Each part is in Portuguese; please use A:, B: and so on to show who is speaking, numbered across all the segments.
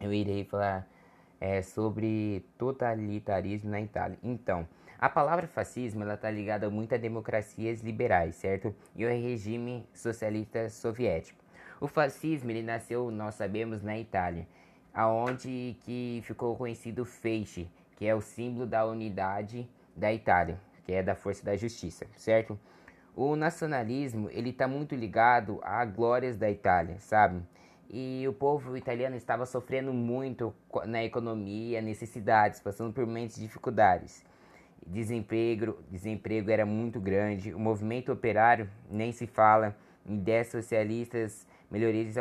A: eu irei falar é, sobre totalitarismo na Itália. Então, a palavra fascismo está ligada muito a democracias liberais, certo? E ao regime socialista soviético. O fascismo ele nasceu, nós sabemos, na Itália, aonde que ficou conhecido o feixe, que é o símbolo da unidade da Itália, que é da força da justiça, certo? O nacionalismo ele está muito ligado a glórias da Itália, sabe? E o povo italiano estava sofrendo muito na economia, necessidades, passando por muitas dificuldades. Desemprego, desemprego era muito grande, o movimento operário nem se fala, ideias socialistas, melhorias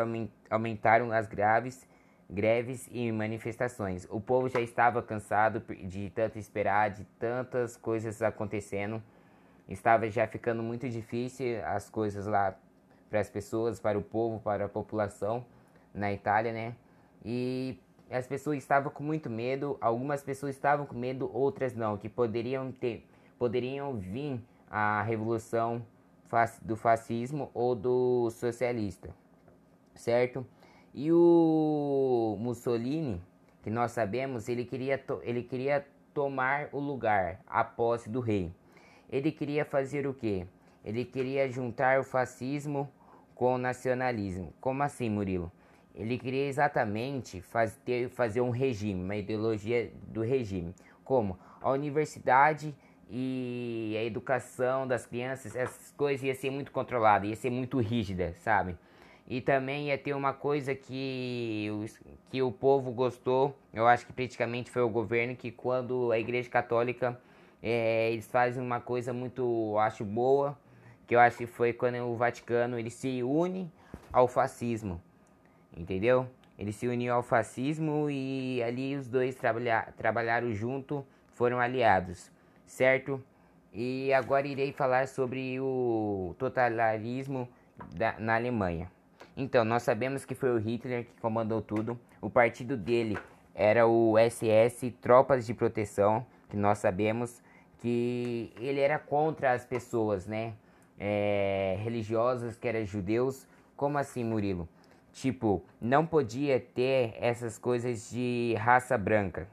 A: aumentaram as graves greves e manifestações. O povo já estava cansado de tanto esperar, de tantas coisas acontecendo. Estava já ficando muito difícil as coisas lá para as pessoas, para o povo, para a população na Itália, né? E as pessoas estavam com muito medo, algumas pessoas estavam com medo, outras não, que poderiam ter, poderiam vir a revolução do fascismo ou do socialista, certo? E o Mussolini, que nós sabemos, ele queria, ele queria tomar o lugar, a posse do rei. Ele queria fazer o quê? Ele queria juntar o fascismo com o nacionalismo. Como assim, Murilo? Ele queria exatamente fazer, fazer um regime, uma ideologia do regime. Como? A universidade e a educação das crianças, essas coisas ia ser muito controlada, ia ser muito rígida, sabe? E também ia ter uma coisa que, que o povo gostou, eu acho que praticamente foi o governo, que quando a Igreja Católica, é, eles fazem uma coisa muito, acho, boa, que eu acho que foi quando o Vaticano, ele se une ao fascismo, entendeu? Ele se uniu ao fascismo e ali os dois trabalha, trabalharam junto, foram aliados, certo? E agora irei falar sobre o totalitarismo na Alemanha. Então, nós sabemos que foi o Hitler que comandou tudo. O partido dele era o SS, Tropas de Proteção, que nós sabemos que ele era contra as pessoas, né? É, religiosas, que eram judeus. Como assim, Murilo? Tipo, não podia ter essas coisas de raça branca.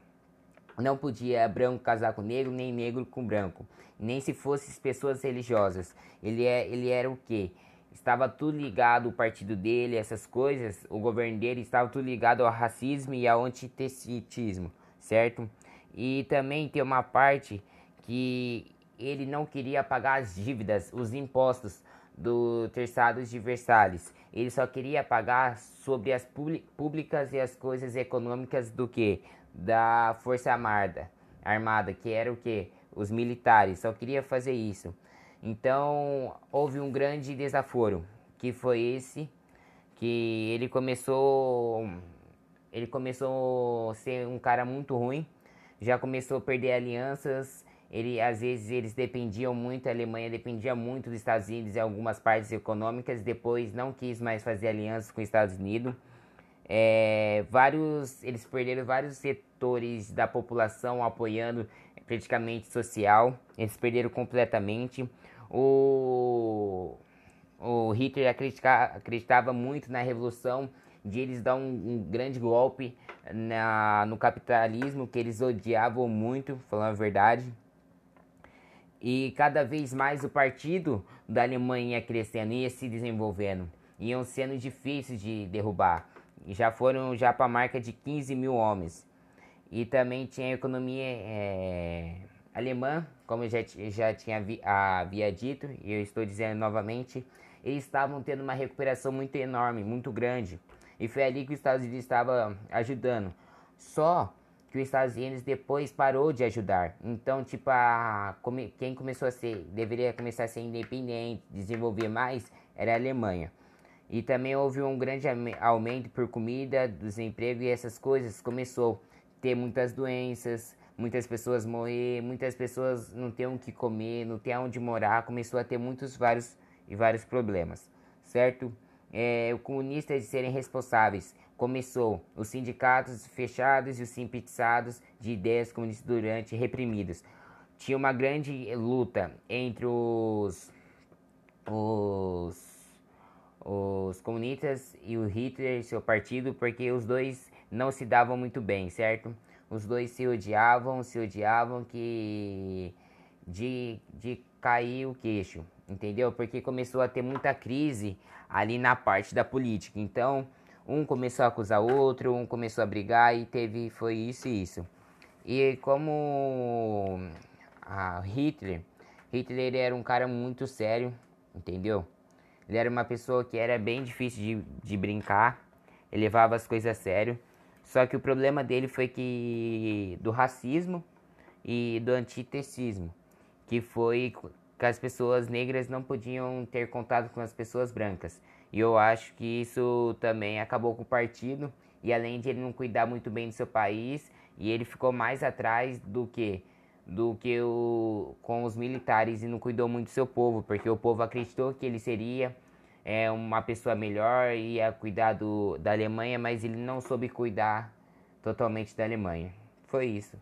A: Não podia branco casar com negro, nem negro com branco. Nem se fossem pessoas religiosas. Ele, é, ele era o quê? estava tudo ligado o partido dele, essas coisas, o governo dele estava tudo ligado ao racismo e ao antissemitismo, certo? E também tem uma parte que ele não queria pagar as dívidas, os impostos do Terçados de Versalhes. Ele só queria pagar sobre as públicas e as coisas econômicas do que? Da Força Armada, armada que era o que? Os militares, só queria fazer isso. Então houve um grande desaforo, que foi esse, que ele começou, ele começou a ser um cara muito ruim, já começou a perder alianças. Ele às vezes eles dependiam muito, a Alemanha dependia muito dos Estados Unidos em algumas partes econômicas. Depois não quis mais fazer alianças com os Estados Unidos. É, vários, eles perderam vários setores da população apoiando praticamente social. Eles perderam completamente. O, o Hitler acreditava, acreditava muito na revolução, de eles dar um, um, grande golpe na, no capitalismo, que eles odiavam muito, falando a verdade. E cada vez mais o partido da Alemanha crescendo, ia se desenvolvendo, iam sendo difíceis de derrubar. Já foram já para a marca de 15 mil homens. E também tinha a economia é, alemã, como eu já, já tinha vi, havia dito, e eu estou dizendo novamente, eles estavam tendo uma recuperação muito enorme, muito grande. E foi ali que os Estados Unidos estava ajudando. Só que os Estados depois parou de ajudar. Então, tipo, a, quem começou a ser, deveria começar a ser independente, desenvolver mais, era a Alemanha. E também houve um grande aumento por comida, desemprego e essas coisas. Começou a ter muitas doenças, muitas pessoas morrer, muitas pessoas não ter o que comer, não ter onde morar, começou a ter muitos vários e vários problemas, certo? É, o comunista de serem responsáveis começou os sindicatos fechados e os simpatizados de ideias comunistas durante reprimidos. Tinha uma grande luta entre os, os, os comunistas e o Hitler e seu partido, porque os dois não se davam muito bem, certo? Os dois se odiavam, se odiavam que de, de cair o queixo, entendeu? Porque começou a ter muita crise ali na parte da política. Então, um começou a acusar outro, um começou a brigar e teve foi isso e isso. E como Hitler, Hitler era um cara muito sério, entendeu? Ele era uma pessoa que era bem difícil de, de brincar, ele levava as coisas a sério. Só que o problema dele foi que do racismo e do antitecismo, que foi que as pessoas negras não podiam ter contato com as pessoas brancas. E eu acho que isso também acabou com o partido. E além de ele não cuidar muito bem do seu país, e ele ficou mais atrás do que do que o, com os militares e não cuidou muito do seu povo, porque o povo acreditou que ele seria é, uma pessoa melhor, ia cuidar do, da Alemanha, mas ele não soube cuidar totalmente da Alemanha. Foi isso.